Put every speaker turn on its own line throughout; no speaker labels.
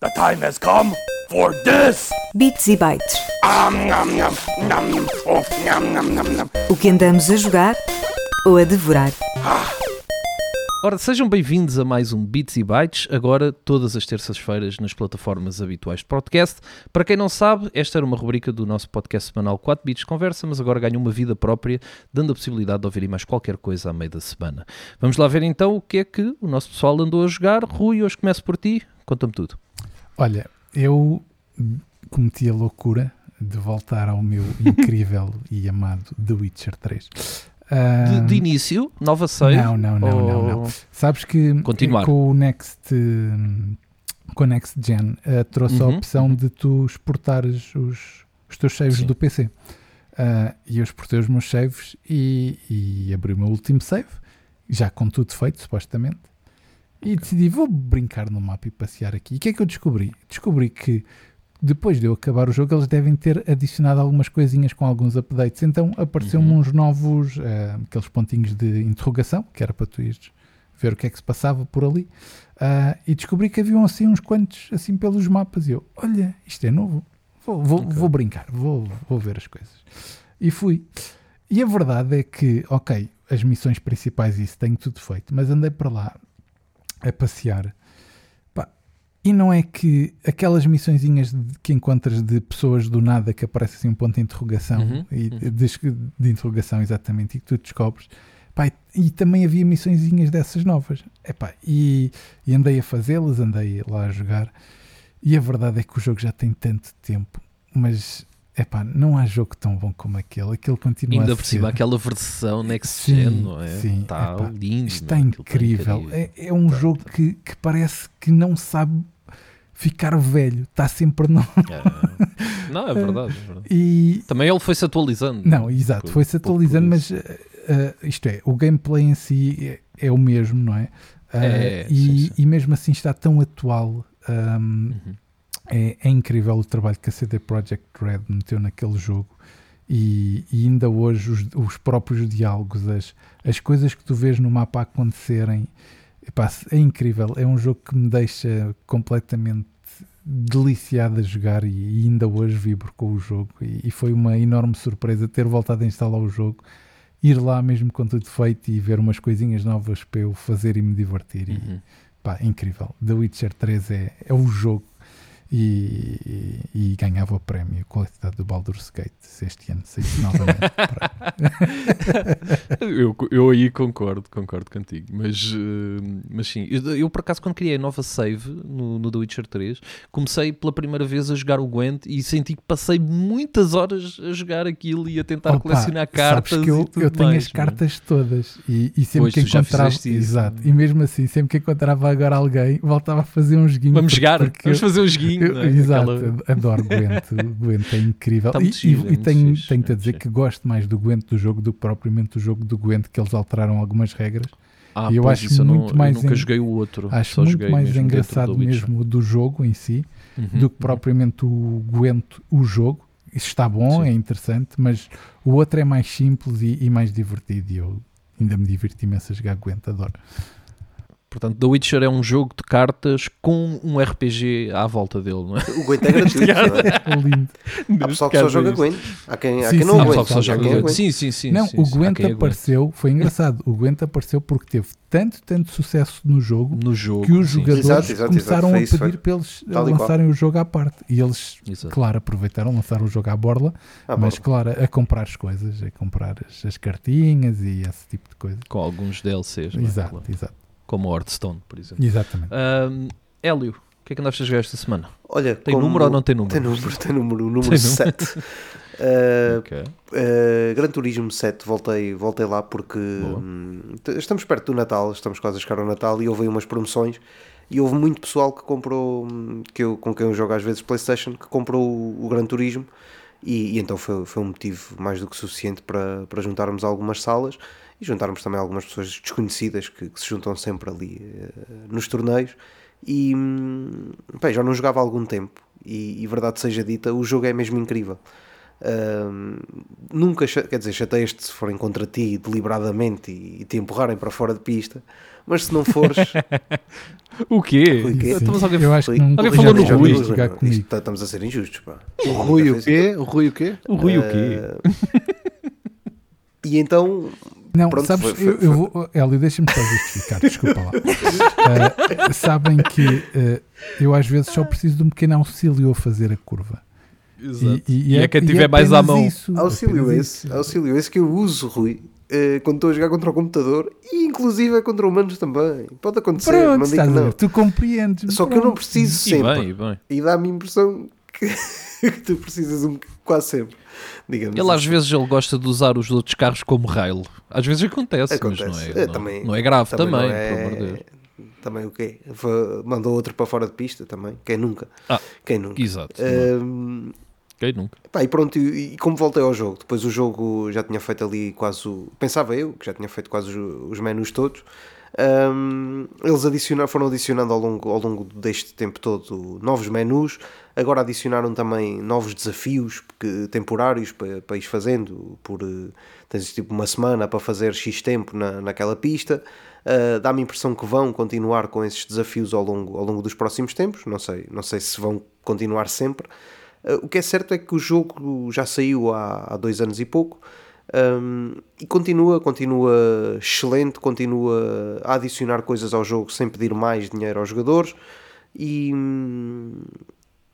The time has come for this!
Bits e bytes.
Oh.
O que andamos a jogar ou a devorar.
Ora, sejam bem-vindos a mais um Bits e Bytes, agora todas as terças-feiras nas plataformas habituais de podcast. Para quem não sabe, esta era uma rubrica do nosso podcast semanal 4 Bits Conversa, mas agora ganha uma vida própria, dando a possibilidade de ouvirem mais qualquer coisa à meio da semana. Vamos lá ver então o que é que o nosso pessoal andou a jogar. Rui, hoje começo por ti, conta-me tudo.
Olha, eu cometi a loucura de voltar ao meu incrível e amado The Witcher 3.
De, de início, nova save?
Não, não, não, não, não.
ou-
Sabes que
Continuar.
com o Next, com o Next Gen eh, trouxe a
Uhum,
opção
uhum.
de tu exportares os, os teus saves
Sim.
do PC. Ah, e eu exportei os meus saves e, e abri o meu último save, já com tudo feito, supostamente. E decidi, vou brincar no mapa e passear aqui. E o que é que eu descobri? Descobri que depois de eu acabar o jogo, eles devem ter adicionado algumas coisinhas com alguns updates. Então apareceu-me
Uhum.
uns novos, ah, aqueles pontinhos de interrogação, que era para tu ires ver o que é que se passava por ali. Ah, e descobri que haviam assim uns quantos assim pelos mapas. E eu, olha, isto é novo. Vou, vou,
Ok.
vou brincar, vou, vou ver as coisas. E fui. E a verdade é que, ok, as missões principais isso tenho tudo feito, mas andei para lá a passear. Pá, e não é que aquelas missõezinhas que encontras de pessoas do nada que aparece assim um ponto de interrogação
Uhum,
e
uhum.
de, de interrogação exatamente e que tu descobres. Pá, e, e também havia missõezinhas dessas novas. Epá, e, e andei a fazê-las, andei lá a jogar. E a verdade é que o jogo já tem tanto tempo, mas epá, não há jogo tão bom como aquele. Aquele continua
Ainda
a
por
ser.
cima, aquela versão Next
Sim,
Gen, não é?
sim,
Está
epá,
lindo.
Está
não está
incrível. É, é um jogo que, que parece que não sabe ficar velho. Está sempre no.
É. Não, é verdade, é verdade.
E,
Também ele foi-se atualizando.
não, exato, foi-se atualizando, mas uh, uh, isto é, o gameplay em si é, é o mesmo, não é? Uh,
É,
e,
sim, sim.
e mesmo assim está tão atual. um,
Uhum.
É, é incrível o trabalho que a CD Projekt Red meteu naquele jogo e, e ainda hoje os, os próprios diálogos, as, as coisas que tu vês no mapa a acontecerem, epá, é incrível. É um jogo que me deixa completamente deliciado a jogar e, e ainda hoje vibro com o jogo e, e foi uma enorme surpresa ter voltado a instalar o jogo ir lá mesmo com tudo feito e ver umas coisinhas novas para eu fazer e me divertir e,
Uhum.
pá, é incrível. The Witcher 3 é, é o jogo e, e, e ganhava o prémio qualidade do Baldur's Gate se este ano saísse novamente.
eu, eu aí concordo, concordo contigo. Mas, eh, mas sim, eu, eu, por acaso quando criei a nova save no, no The Witcher 3, comecei pela primeira vez a jogar o Gwent e senti que passei muitas horas a jogar aquilo e a tentar
Opa,
colecionar cartas.
eu, eu tenho
mais,
as
é?
cartas todas e, e sempre
Pois,
que encontrava exato, e mesmo assim sempre que encontrava agora alguém voltava a fazer um joguinho
Vamos
porque-
jogar,
porque
vamos fazer um joguinho.
Eu-
não é?
Exato,
Aquela-
adoro Gwent. Gwent é incrível.
Tá
e
muito
e-
giro, é
e
muito
tenho,
fixe,
tenho-te
é
a dizer
muito
que gosto mais do Gwent do jogo do que propriamente do jogo do Gwent, que eles alteraram algumas regras.
Ah,
E eu acho
isso eu não-
muito
eu
mais
nunca
en-
joguei o outro.
Acho muito mais
mesmo
engraçado
do
mesmo do jogo em si
Uhum,
do que
uhum.
propriamente o Gwent, o jogo. Isso está bom,
Sim.
é interessante, mas o outro é mais simples e, e mais divertido. E eu ainda me divirto imenso a jogar Gwent, adoro.
Portanto, The Witcher é um jogo de cartas com um RPG à volta dele, não é?
O Gwent é gratuito, não é?
É lindo.
Há pessoal que só joga Gwent. Há quem, há
Sim,
quem
sim,
não
há
aguente.
pessoal que só
Há
joga
quem
Gwent.
aguente.
Sim, sim, sim.
não,
sim,
o.
Há
Gwent apareceu, foi engraçado. O Gwent apareceu porque teve tanto, tanto sucesso no jogo
no jogo.
que os
sim,
jogadores
Exato, exato,
começaram
exato.
A pedir para eles
e qual.
lançarem o jogo à parte. E eles,
Exato.
claro, aproveitaram, lançaram o jogo à borla,
Ah,
mas
bom.
claro, a comprar as coisas, a comprar as, as cartinhas e esse tipo de coisa.
Com alguns DLCs, é?
Exato,
Claro.
exato.
Como o Hearthstone, por exemplo.
Exatamente.
Ahm, Hélio, o que é que andaste a jogar esta semana?
Olha,
Tem
como-
número ou não tem número?
Tem número, tem número, o número
Tem número.
7. Uh,
Ok.
uh, Gran Turismo 7, voltei, voltei lá porque hum, estamos perto do Natal, estamos quase a chegar ao Natal e houve aí umas promoções e houve muito pessoal que comprou, hum, que eu, com quem eu jogo às vezes Playstation, que comprou o, o Gran Turismo e, e então foi, foi um motivo mais do que suficiente para, para juntarmos algumas salas e juntarmos também algumas pessoas desconhecidas que, que se juntam sempre ali eh, nos torneios e hum, bem, já não jogava há algum tempo e, e verdade seja dita, o jogo é mesmo incrível. Ahm, nunca, quer dizer, chateias-te se forem contra ti deliberadamente e, e te empurrarem para fora de pista, mas se não fores,
O quê? Mas alguém-
Eu acho que não
Alguém falou no Rui.
Isto tá- estamos a ser injustos, pá.
O Rui o quê? O Rui o quê?
O Rui o quê?
E então,
Não,
Pronto,
sabes,
foi- foi-
eu, eu vou, Hélio, deixa-me só justificar, desculpa lá. Ah, sabem que ah, eu às vezes só preciso de um pequeno auxílio a fazer a curva.
Exato. E, é quem
e
tiver mais à mão.
isso,
auxílio esse,
isso.
auxílio esse que eu uso, Rui, eh, quando estou a jogar contra o computador e inclusive é contra humanos também. Pode acontecer,
Pronto,
não digo não.
ver, tu compreendes.
Só que eu não
pronto.
preciso
E
sempre.
bem, e bem.
E dá-me a impressão que, que tu precisas um, quase sempre. Digamos
Ele às
assim.
vezes ele gosta de usar os outros carros como rail. Às vezes acontece, mas não
Acontece.
é,
É,
não,
também-
não é grave também, pelo
é-
amor.
Também o quê? Mandou outro para fora de pista também. Quem nunca?
Ah,
Quem nunca?
Exato.
Ahm,
Quem nunca?
Pá, e pronto, e, e como voltei ao jogo, depois o jogo já tinha feito ali quase o. Pensava eu que já tinha feito quase os, os menus todos. Ahm, eles foram adicionando ao longo, ao longo deste tempo todo novos menus. Agora adicionaram também novos desafios porque, temporários para, para ir fazendo. Por, eh, tens tipo uma semana para fazer X tempo na, naquela pista. Ah, Dá-me a impressão que vão continuar com esses desafios ao longo, ao longo dos próximos tempos. Não sei, não sei se vão continuar sempre. Uh, o que é certo é que o jogo já saiu há, há dois anos e pouco um, e continua, continua excelente, continua a adicionar coisas ao jogo sem pedir mais dinheiro aos jogadores e, hum,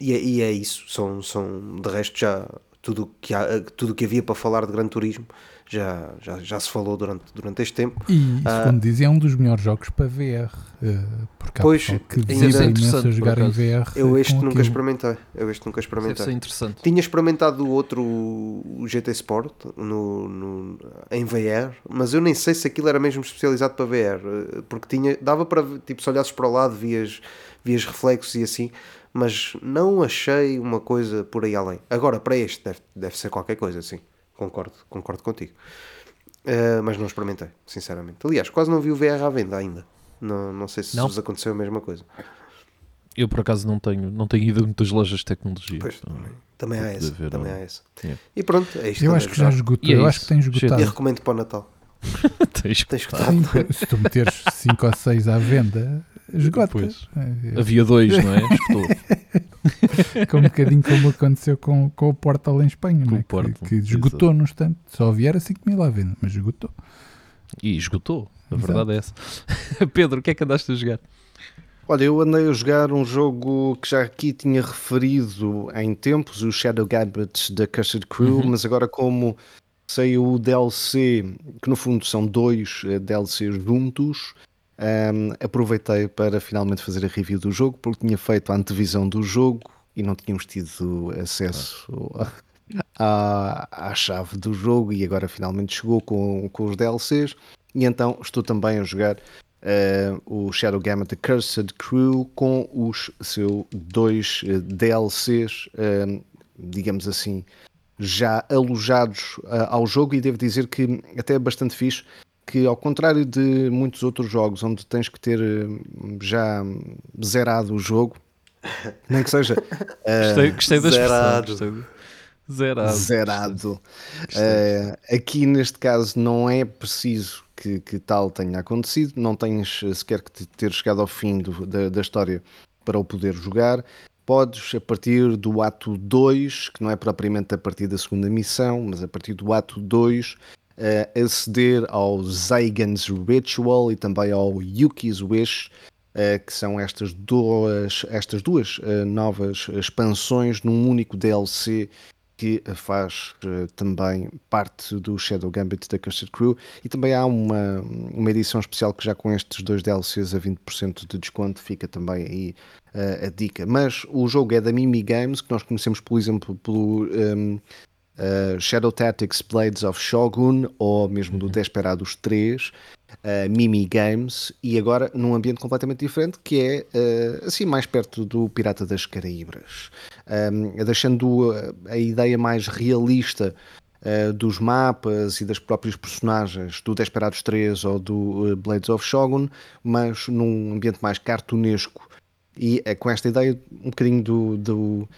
e, é, e é isso. São, são de resto já tudo que há, tudo que havia para falar de Gran Turismo já, já, já se falou durante, durante este tempo.
E,
Ah.
segundo dizem, é um dos melhores jogos para VR. eh, porque há
Pois,
pessoal que
é
imenso
interessante,
a jogar em. VR.
Eu
eh,
este nunca
aquilo.
experimentei. Eu este nunca
Deve
experimentei.
ser interessante.
Tinha experimentado o outro, o GT Sport, no, no- em VR, mas eu nem sei se aquilo era mesmo especializado para VR, eh, porque tinha, dava para, tipo, se olhasses para o lado, vias, vias reflexos e assim, mas não achei uma coisa por aí além. Agora, para este, deve, deve ser qualquer coisa, sim, concordo, concordo contigo. Eh, mas não experimentei, sinceramente. Aliás, quase não vi o VR à venda ainda. Não, não sei se
Não?
vos aconteceu a mesma coisa.
Eu por acaso não tenho, não tenho ido a muitas lojas de tecnologia.
Pois,
Então,
Também há essa,
ver,
também há essa.
Yeah.
E pronto, é isto.
Eu acho que já esgotou.
É
eu
isso.
acho que tem esgotado.
E recomendo para o Natal. escutado.
Sim, se tu meteres 5 ou 6 à venda, esgota.
Pois.
É,
Havia dois, não é? Estou.
Com um bocadinho como aconteceu com, com o Portal em Espanha, é?
Portal,
que, que esgotou no instante. Só havia era 5 mil à venda, mas esgotou.
E esgotou. A
Exato.
verdade é essa. Pedro, o que é que andaste a jogar?
Olha, eu andei a jogar um jogo que já aqui tinha referido em tempos, o Shadow Gambit da Cursed Crew,
Uhum.
mas agora como saiu o DLC, que no fundo são dois eh, DLCs juntos, ahm, aproveitei para finalmente fazer a review do jogo, porque tinha feito a antevisão do jogo e não tínhamos tido acesso à, chave do jogo e agora finalmente chegou com, com os DLCs e então estou também a jogar eh, o Shadow Gamut The Cursed Crew com os seus dois eh, DLCs, eh, digamos assim, já alojados ah, ao jogo e devo dizer que até é bastante fixe que ao contrário de muitos outros jogos onde tens que ter eh, já zerado o jogo, nem que seja
Gostei, gostei da expressão.
zerado.
gostei Zerado.
zerado. Eh, aqui neste caso não é preciso que, que tal tenha acontecido, não tens sequer que te- ter chegado ao fim do- da, da história para o poder jogar. Podes, a partir do ato 2, que não é propriamente a partir da segunda missão, mas a partir do ato 2, eh, aceder ao Zaigan's Ritual e também ao Yuki's Wish, eh, que são estas duas, estas duas eh, novas expansões num único DLC que faz eh, também parte do Shadow Gambit da Cursed Crew e também há uma, uma edição especial que já com estes dois DLCs a 20% de desconto fica também aí eh, a dica. Mas o jogo é da Mimi Games, que nós conhecemos, por exemplo, pelo um, eh, Shadow Tactics Blades of Shogun ou mesmo do Desperados 3, eh, Mimi Games, e agora num ambiente completamente diferente que é eh, assim mais perto do Pirata das Caraíbras, Um, deixando a, ideia mais realista dos mapas e das próprias personagens do Desperados 3 ou do Blades of Shogun, mas num ambiente mais cartunesco. E eh, com esta ideia um bocadinho do, do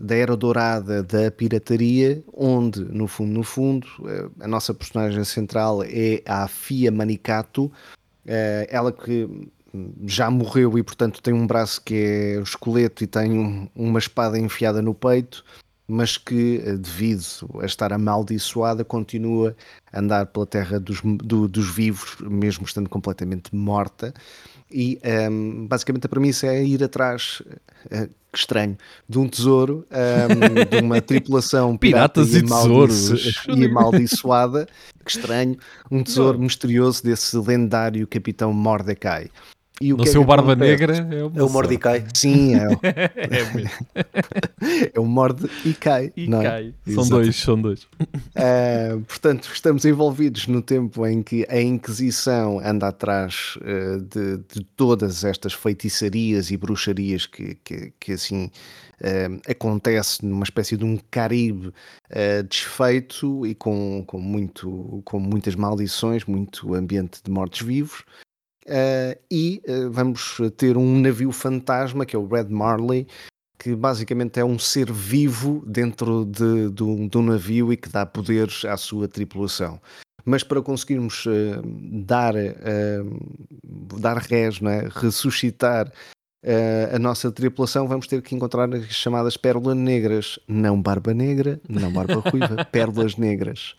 da era dourada da pirataria, onde, no fundo, no fundo, eh, a nossa personagem central é a Fia Manicato, eh, ela que já morreu e, portanto, tem um braço que é esqueleto e tem um- uma espada enfiada no peito, mas que, eh, devido a estar amaldiçoada, continua a andar pela terra dos, do- dos vivos, mesmo estando completamente morta. E ehm, basicamente a premissa é ir atrás, eh, que estranho, de um tesouro, ehm, de uma tripulação pirata
Piratas e
amaldiço-
tesouros.
e amaldiçoada, que estranho, um tesouro misterioso desse lendário capitão Mordecai. E o
No
que é
seu
que
Barba? Negra é,
É o
sorte.
Mordecai.
Sim, é, o-
é mesmo.
é o Morde e cai. Não é?
São
Exato.
dois, são dois.
Uh, portanto, estamos envolvidos no tempo em que a Inquisição anda atrás uh, de, de todas estas feitiçarias e bruxarias que, que, que assim uh, acontece numa espécie de um Caribe desfeito e com, com, muito, com muitas maldições, muito ambiente de mortos-vivos. Uh, e uh, vamos ter um navio fantasma que é o Red Marley, que basicamente é um ser vivo dentro de, de, um, de um navio e que dá poderes à sua tripulação. Mas para conseguirmos uh, dar, dar res, é? ressuscitar a nossa tripulação, vamos ter que encontrar as chamadas pérolas negras. Não barba negra, não barba ruiva, pérolas negras.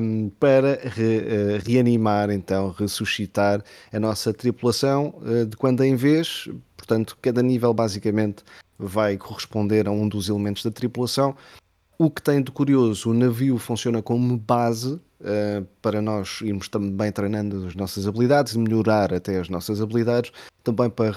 Um, para re, uh, reanimar, então, ressuscitar a nossa tripulação uh, de quando em vez, portanto, cada nível basicamente vai corresponder a um dos elementos da tripulação. O que tem de curioso, o navio funciona como base uh, para nós irmos também treinando as nossas habilidades melhorar até as nossas habilidades, também para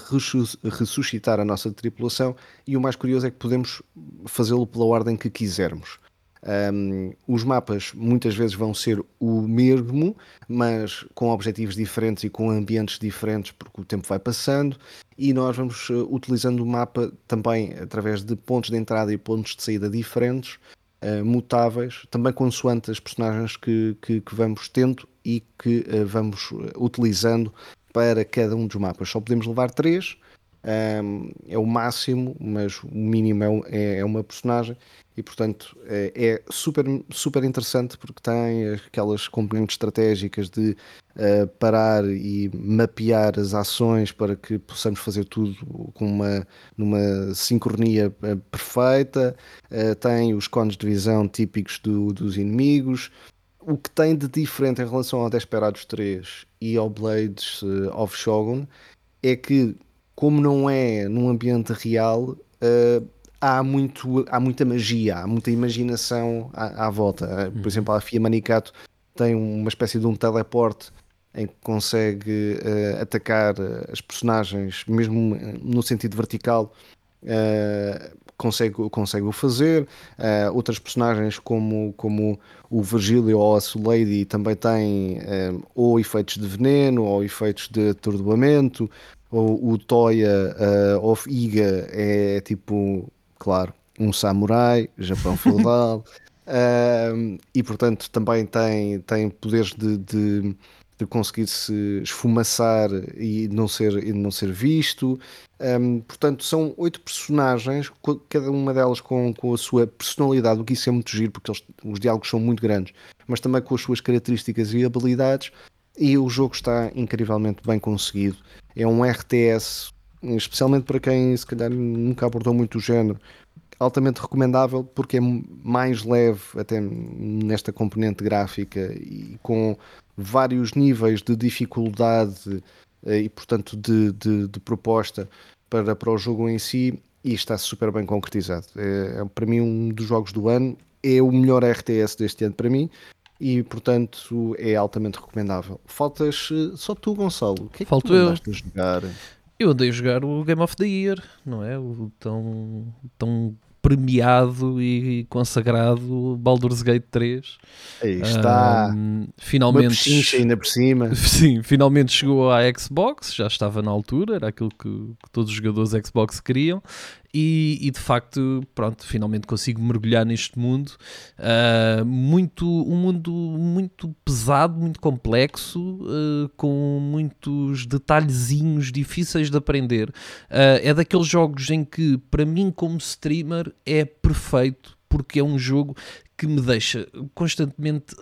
ressuscitar a nossa tripulação. E o mais curioso é que podemos fazê-lo pela ordem que quisermos. Um, os mapas muitas vezes vão ser o mesmo, mas com objetivos diferentes e com ambientes diferentes, porque o tempo vai passando, e nós vamos uh, utilizando o mapa também através de pontos de entrada e pontos de saída diferentes, uh, mutáveis, também consoante as personagens que, que, que vamos tendo e que uh, vamos utilizando para cada um dos mapas. Só podemos levar três. Um, é o máximo, mas o mínimo é, é uma personagem e portanto é, é, super, super interessante porque tem aquelas componentes estratégicas de uh, parar e mapear as ações para que possamos fazer tudo com uma, numa sincronia uh, perfeita, uh, tem os cones de visão típicos do, dos inimigos. O que tem de diferente em relação ao Desperados 3 e ao Blades of Shogun é que, como não é num ambiente real, há, muito, há muita magia, há muita imaginação à, à volta. Por exemplo, a Fia Manicato tem uma espécie de um teleporte em que consegue uh, atacar as personagens, mesmo no sentido vertical, uh, consegue, consegue o fazer. Uh, outras personagens, como, como o Virgílio ou a Soulady, também têm ou efeitos de veneno ou efeitos de atordoamento. Ou o Toya of Iga é tipo claro, um samurai, Japão feudal, uh, e portanto também tem, tem poderes de, de, de conseguir se esfumaçar e não ser, e não ser visto. Um, portanto, são oito personagens, cada uma delas com, com a sua personalidade, o que isso é muito giro, porque eles, os diálogos são muito grandes, mas também com as suas características e habilidades. E o jogo está incrivelmente bem conseguido. É um RTS especialmente para quem se calhar nunca abordou muito o género, altamente recomendável porque é mais leve até nesta componente gráfica e com vários níveis de dificuldade e portanto de, de, de proposta para, para o jogo em si e está super bem concretizado. É, é para mim um dos jogos do ano, é o melhor RTS deste ano para mim e portanto é altamente recomendável. Faltas só tu, Gonçalo. O que é que
Falto
tu
eu.
a jogar?
Eu andei a jogar o Game of the Year, não é? O tão, tão premiado e consagrado Baldur's Gate 3.
Aí está.
Um, finalmente,
ainda por cima.
sim, finalmente chegou à Xbox, já estava na altura, era aquilo que, que todos os jogadores Xbox queriam. E, e, de facto, pronto, finalmente consigo mergulhar neste mundo, uh, muito, um mundo muito pesado, muito complexo, uh, com muitos detalhezinhos difíceis de aprender. Uh, é daqueles jogos em que, para mim, como streamer, é perfeito porque é um jogo que me deixa constantemente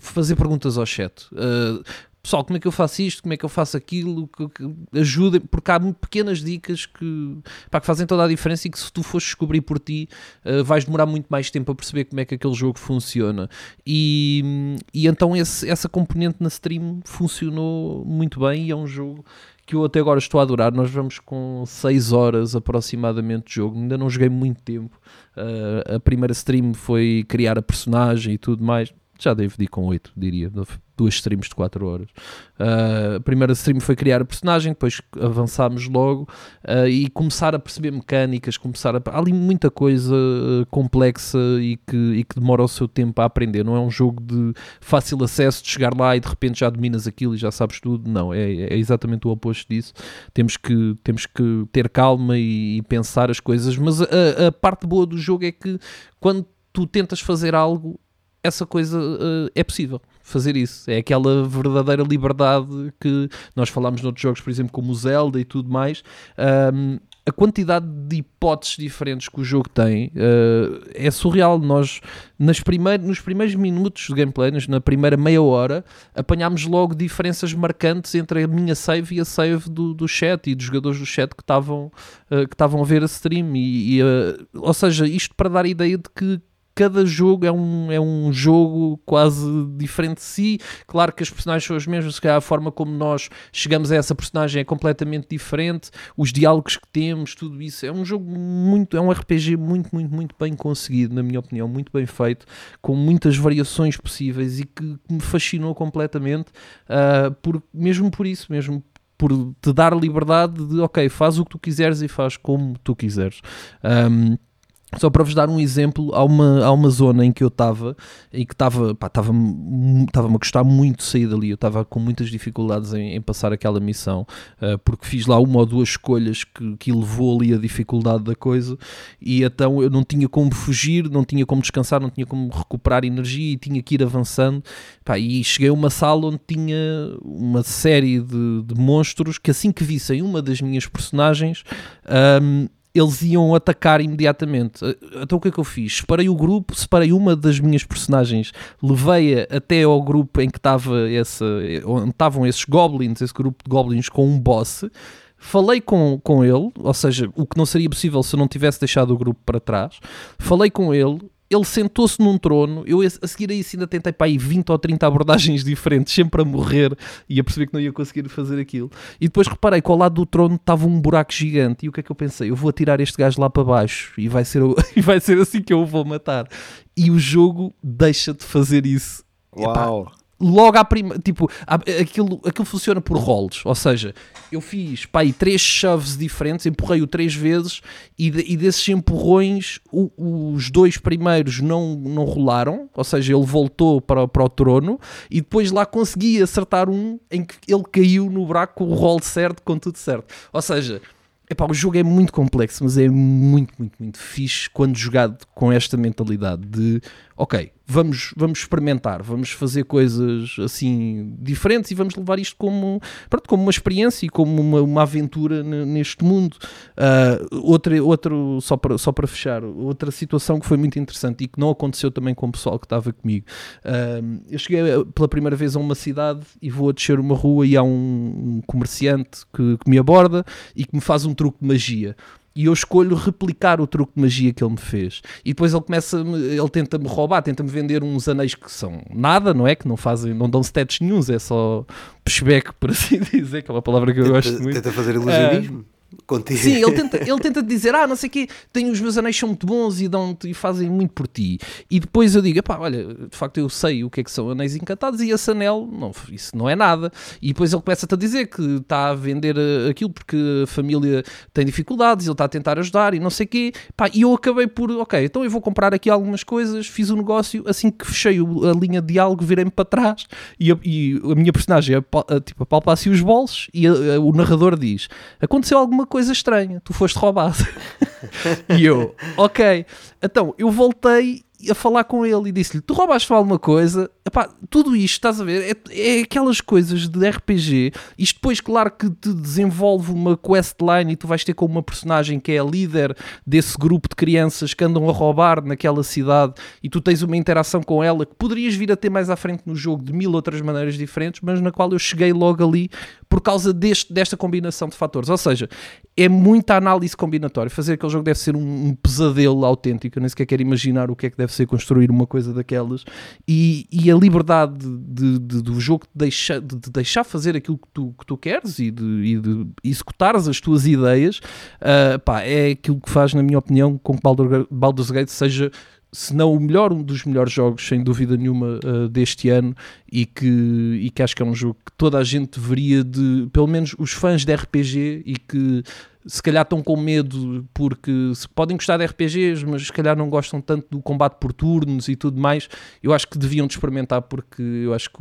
fazer perguntas ao chat. Uh, pessoal, como é que eu faço isto, como é que eu faço aquilo, que, que ajudem, porque há pequenas dicas que, pá, que fazem toda a diferença e que se tu fores descobrir por ti, uh, vais demorar muito mais tempo a perceber como é que aquele jogo funciona. E, e então esse, essa componente na stream funcionou muito bem e é um jogo que eu até agora estou a adorar. Nós vamos com 6 horas aproximadamente de jogo, ainda não joguei muito tempo. Uh, a primeira stream foi criar a personagem e tudo mais já ir com 8, diria, duas streams de 4 horas. Uh, a primeira stream foi criar a personagem, depois avançámos logo uh, e começar a perceber mecânicas, começar a... Há ali muita coisa uh, complexa e que, e que demora o seu tempo a aprender. Não é um jogo de fácil acesso, de chegar lá e de repente já dominas aquilo e já sabes tudo. Não, é, é exatamente o oposto disso. Temos que, temos que ter calma e, e pensar as coisas, mas a, a parte boa do jogo é que quando tu tentas fazer algo essa coisa uh, é possível fazer isso. É aquela verdadeira liberdade que nós falámos noutros jogos, por exemplo, como o Zelda e tudo mais. Um, a quantidade de hipóteses diferentes que o jogo tem uh, é surreal. Nós, nas primeir, nos primeiros minutos de gameplay, na primeira meia hora, apanhámos logo diferenças marcantes entre a minha save e a save do, do chat e dos jogadores do chat que estavam uh, a ver a stream. E, e uh, ou seja, isto para dar a ideia de que cada jogo é um, é um jogo quase diferente de si. Claro que as personagens são as mesmas, se calhar a forma como nós chegamos a essa personagem é completamente diferente, os diálogos que temos, tudo isso. É um jogo muito, é um RPG muito, muito, muito bem conseguido, na minha opinião, muito bem feito, com muitas variações possíveis e que, que me fascinou completamente, uh, por, mesmo por isso, mesmo por te dar liberdade de, ok, faz o que tu quiseres e faz como tu quiseres. Um, só para vos dar um exemplo, há uma, há uma zona em que eu estava e que estava estava-me a gostar muito sair dali. Eu estava com muitas dificuldades em, em passar aquela missão uh, porque fiz lá uma ou duas escolhas que, que levou ali a dificuldade da coisa e então eu não tinha como fugir, não tinha como descansar, não tinha como recuperar energia e tinha que ir avançando. Pá, e cheguei a uma sala onde tinha uma série de, de monstros que assim que vissem uma das minhas personagens. Um, eles iam atacar imediatamente. Eh, então o que é que eu fiz? Separei o grupo, separei uma das minhas personagens, levei-a até ao grupo em que estava essa, onde estavam esses goblins, esse grupo de goblins com um boss. Falei com, com ele, ou seja, o que não seria possível se eu não tivesse deixado o grupo para trás. Falei com ele, ele sentou-se num trono. Eu a seguir a isso ainda tentei para aí 20 ou 30 abordagens diferentes, sempre a morrer e a perceber que não ia conseguir fazer aquilo. E depois reparei que ao lado do trono estava um buraco gigante. E o que é que eu pensei? Eu vou atirar este gajo lá para baixo e vai ser, e vai ser assim que eu o vou matar. E o jogo deixa de fazer isso.
Uau! Epá,
logo à primeira. Tipo, aquilo, aquilo funciona por roles. Ou seja, eu fiz pá, aí, três shoves diferentes, empurrei-o três vezes e, de, e desses empurrões, o, os dois primeiros não, não rolaram. Ou seja, ele voltou para, para o trono e depois lá consegui acertar um em que ele caiu no buraco com o rol certo, com tudo certo. Ou seja. Epá, o jogo é muito complexo, mas é muito, muito, muito fixe quando jogado com esta mentalidade de ok, vamos, vamos experimentar, vamos fazer coisas assim diferentes e vamos levar isto como, pronto, como uma experiência e como uma, uma aventura neste mundo. Uh, outra, outro, só para, só para fechar, outra situação que foi muito interessante e que não aconteceu também com o pessoal que estava comigo. Uh, eu cheguei pela primeira vez a uma cidade e vou a descer uma rua e há um, um comerciante que, que me aborda e que me faz um truque de magia e eu escolho replicar o truque de magia que ele me fez. E depois ele começa, ele tenta-me roubar, tenta-me vender uns anéis que são nada, não é? Que não fazem, não dão stats nenhums, é só pushback, por assim dizer, que é uma palavra que eu
tenta,
gosto muito.
Tenta fazer ilusionismo.
Contigo. Sim, ele tenta, ele tenta dizer, ah, não sei o quê, tenho, os meus anéis são muito bons e, dão e fazem muito por ti. E depois eu digo, pá, olha, de facto eu sei o que é que são anéis encantados e esse anel, não, isso não é nada. E depois ele começa-te a dizer que está a vender eh, aquilo porque a família tem dificuldades, ele está a tentar ajudar e não sei o quê. Pá, e eu acabei por, ok, então eu vou comprar aqui algumas coisas, fiz o um negócio, assim que fechei a linha de diálogo, virei-me para trás e a, e a minha personagem, a, a, tipo, apalpa-se os bolsos e a, o narrador diz, aconteceu alguma coisa estranha tu foste roubado. E eu, ok. Então, eu voltei a falar com ele e disse-lhe: Tu roubaste alguma coisa? Epá, tudo isto, estás a ver? É, é, aquelas coisas de RPG. Isto depois, claro, que te desenvolve uma questline e tu vais ter com uma personagem que é a líder desse grupo de crianças que andam a roubar naquela cidade e tu tens uma interação com ela que poderias vir a ter mais à frente no jogo de mil outras maneiras diferentes, mas na qual eu cheguei logo ali por causa deste, desta combinação de fatores. Ou seja, é muita análise combinatória. Fazer aquele jogo deve ser um, um pesadelo autêntico. Eu nem sequer quero imaginar o que é que deve ser construir uma coisa daquelas. E, e a liberdade de, de, do jogo de deixar, de, de, deixar fazer aquilo que tu, que tu queres e de, e de executares as tuas ideias uh, pá, é aquilo que faz, na minha opinião, com que Baldur, Baldur's Gate seja se não o melhor, um dos melhores jogos, sem dúvida nenhuma, uh, deste ano e que, e que acho que é um jogo que toda a gente deveria de, pelo menos os fãs de RPG e que se calhar estão com medo porque podem gostar de RPGs, mas se calhar não gostam tanto do combate por turnos e tudo mais, eu acho que deviam de experimentar porque eu acho que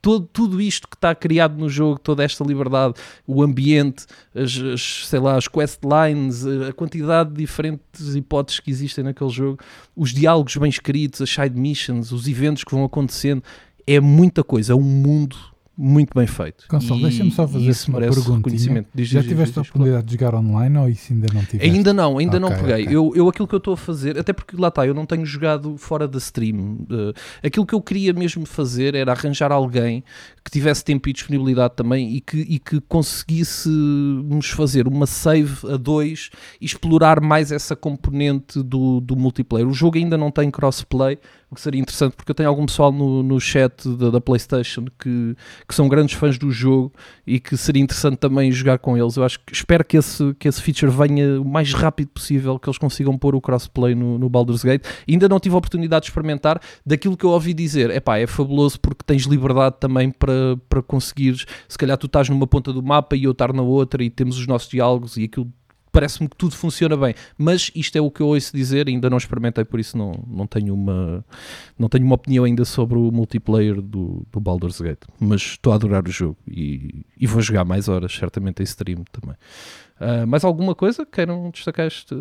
todo, tudo isto que está criado no jogo, toda esta liberdade, o ambiente, as, as, sei lá, as questlines, a quantidade de diferentes hipóteses que existem naquele jogo, os diálogos bem escritos, as side missions, os eventos que vão acontecendo, é muita coisa, é um mundo muito bem feito.
Gonçalo, deixa-me só fazer uma pergunta. Já diz, tiveste diz, a oportunidade de jogar online ou isso ainda não tiveste?
Ainda não, ainda okay, não peguei. Okay. Eu, eu aquilo que eu estou a fazer, até porque lá está, eu não tenho jogado fora da stream. Uh, aquilo que eu queria mesmo fazer era arranjar alguém que tivesse tempo e disponibilidade também e que, e que conseguíssemos fazer uma save a dois e explorar mais essa componente do, do multiplayer. O jogo ainda não tem crossplay, que seria interessante, porque eu tenho algum pessoal no, no chat da, da PlayStation que, que são grandes fãs do jogo e que seria interessante também jogar com eles. Eu acho que espero que esse, que esse feature venha o mais rápido possível, que eles consigam pôr o crossplay no, no Baldur's Gate. ainda não tive a oportunidade de experimentar. Daquilo que eu ouvi dizer, é pá, é fabuloso porque tens liberdade também para, para conseguires. Se calhar tu estás numa ponta do mapa e eu estar na outra e temos os nossos diálogos e aquilo parece-me que tudo funciona bem, mas isto é o que eu ouço dizer, ainda não experimentei, por isso não, não, tenho, uma, não tenho uma opinião ainda sobre o multiplayer do, do Baldur's Gate, mas estou a adorar o jogo e, e vou jogar mais horas, certamente em stream também. Uh, mais alguma coisa queiram destacar este,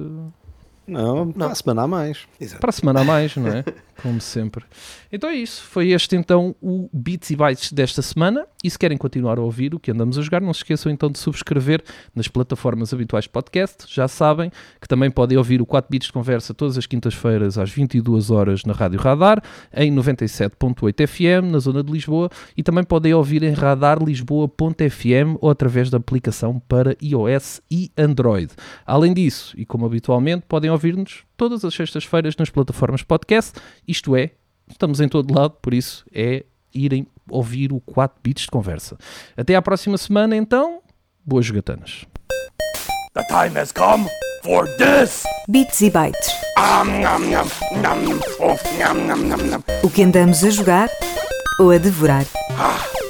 não, para a semana a mais.
Exato. Para a semana a mais, não é? Como sempre. Então é isso. Foi este então o Bits e Bytes desta semana. E se querem continuar a ouvir o que andamos a jogar, não se esqueçam então de subscrever nas plataformas habituais de podcast. Já sabem que também podem ouvir o 4 Bits de Conversa todas as quintas-feiras às 22 horas na Rádio Radar, em 97.8 FM, na zona de Lisboa. E também podem ouvir em radarlisboa.fm ou através da aplicação para iOS e Android. Além disso, e como habitualmente, podem ouvir-nos todas as sextas-feiras nas plataformas podcast, isto é, estamos em todo lado, por isso é irem ouvir o 4 bits de conversa. Até à próxima semana, então, boas jogatanas.
The time has come for this!
Bits e bytes.
Oh,
o que andamos a jogar ou a devorar.
Ah.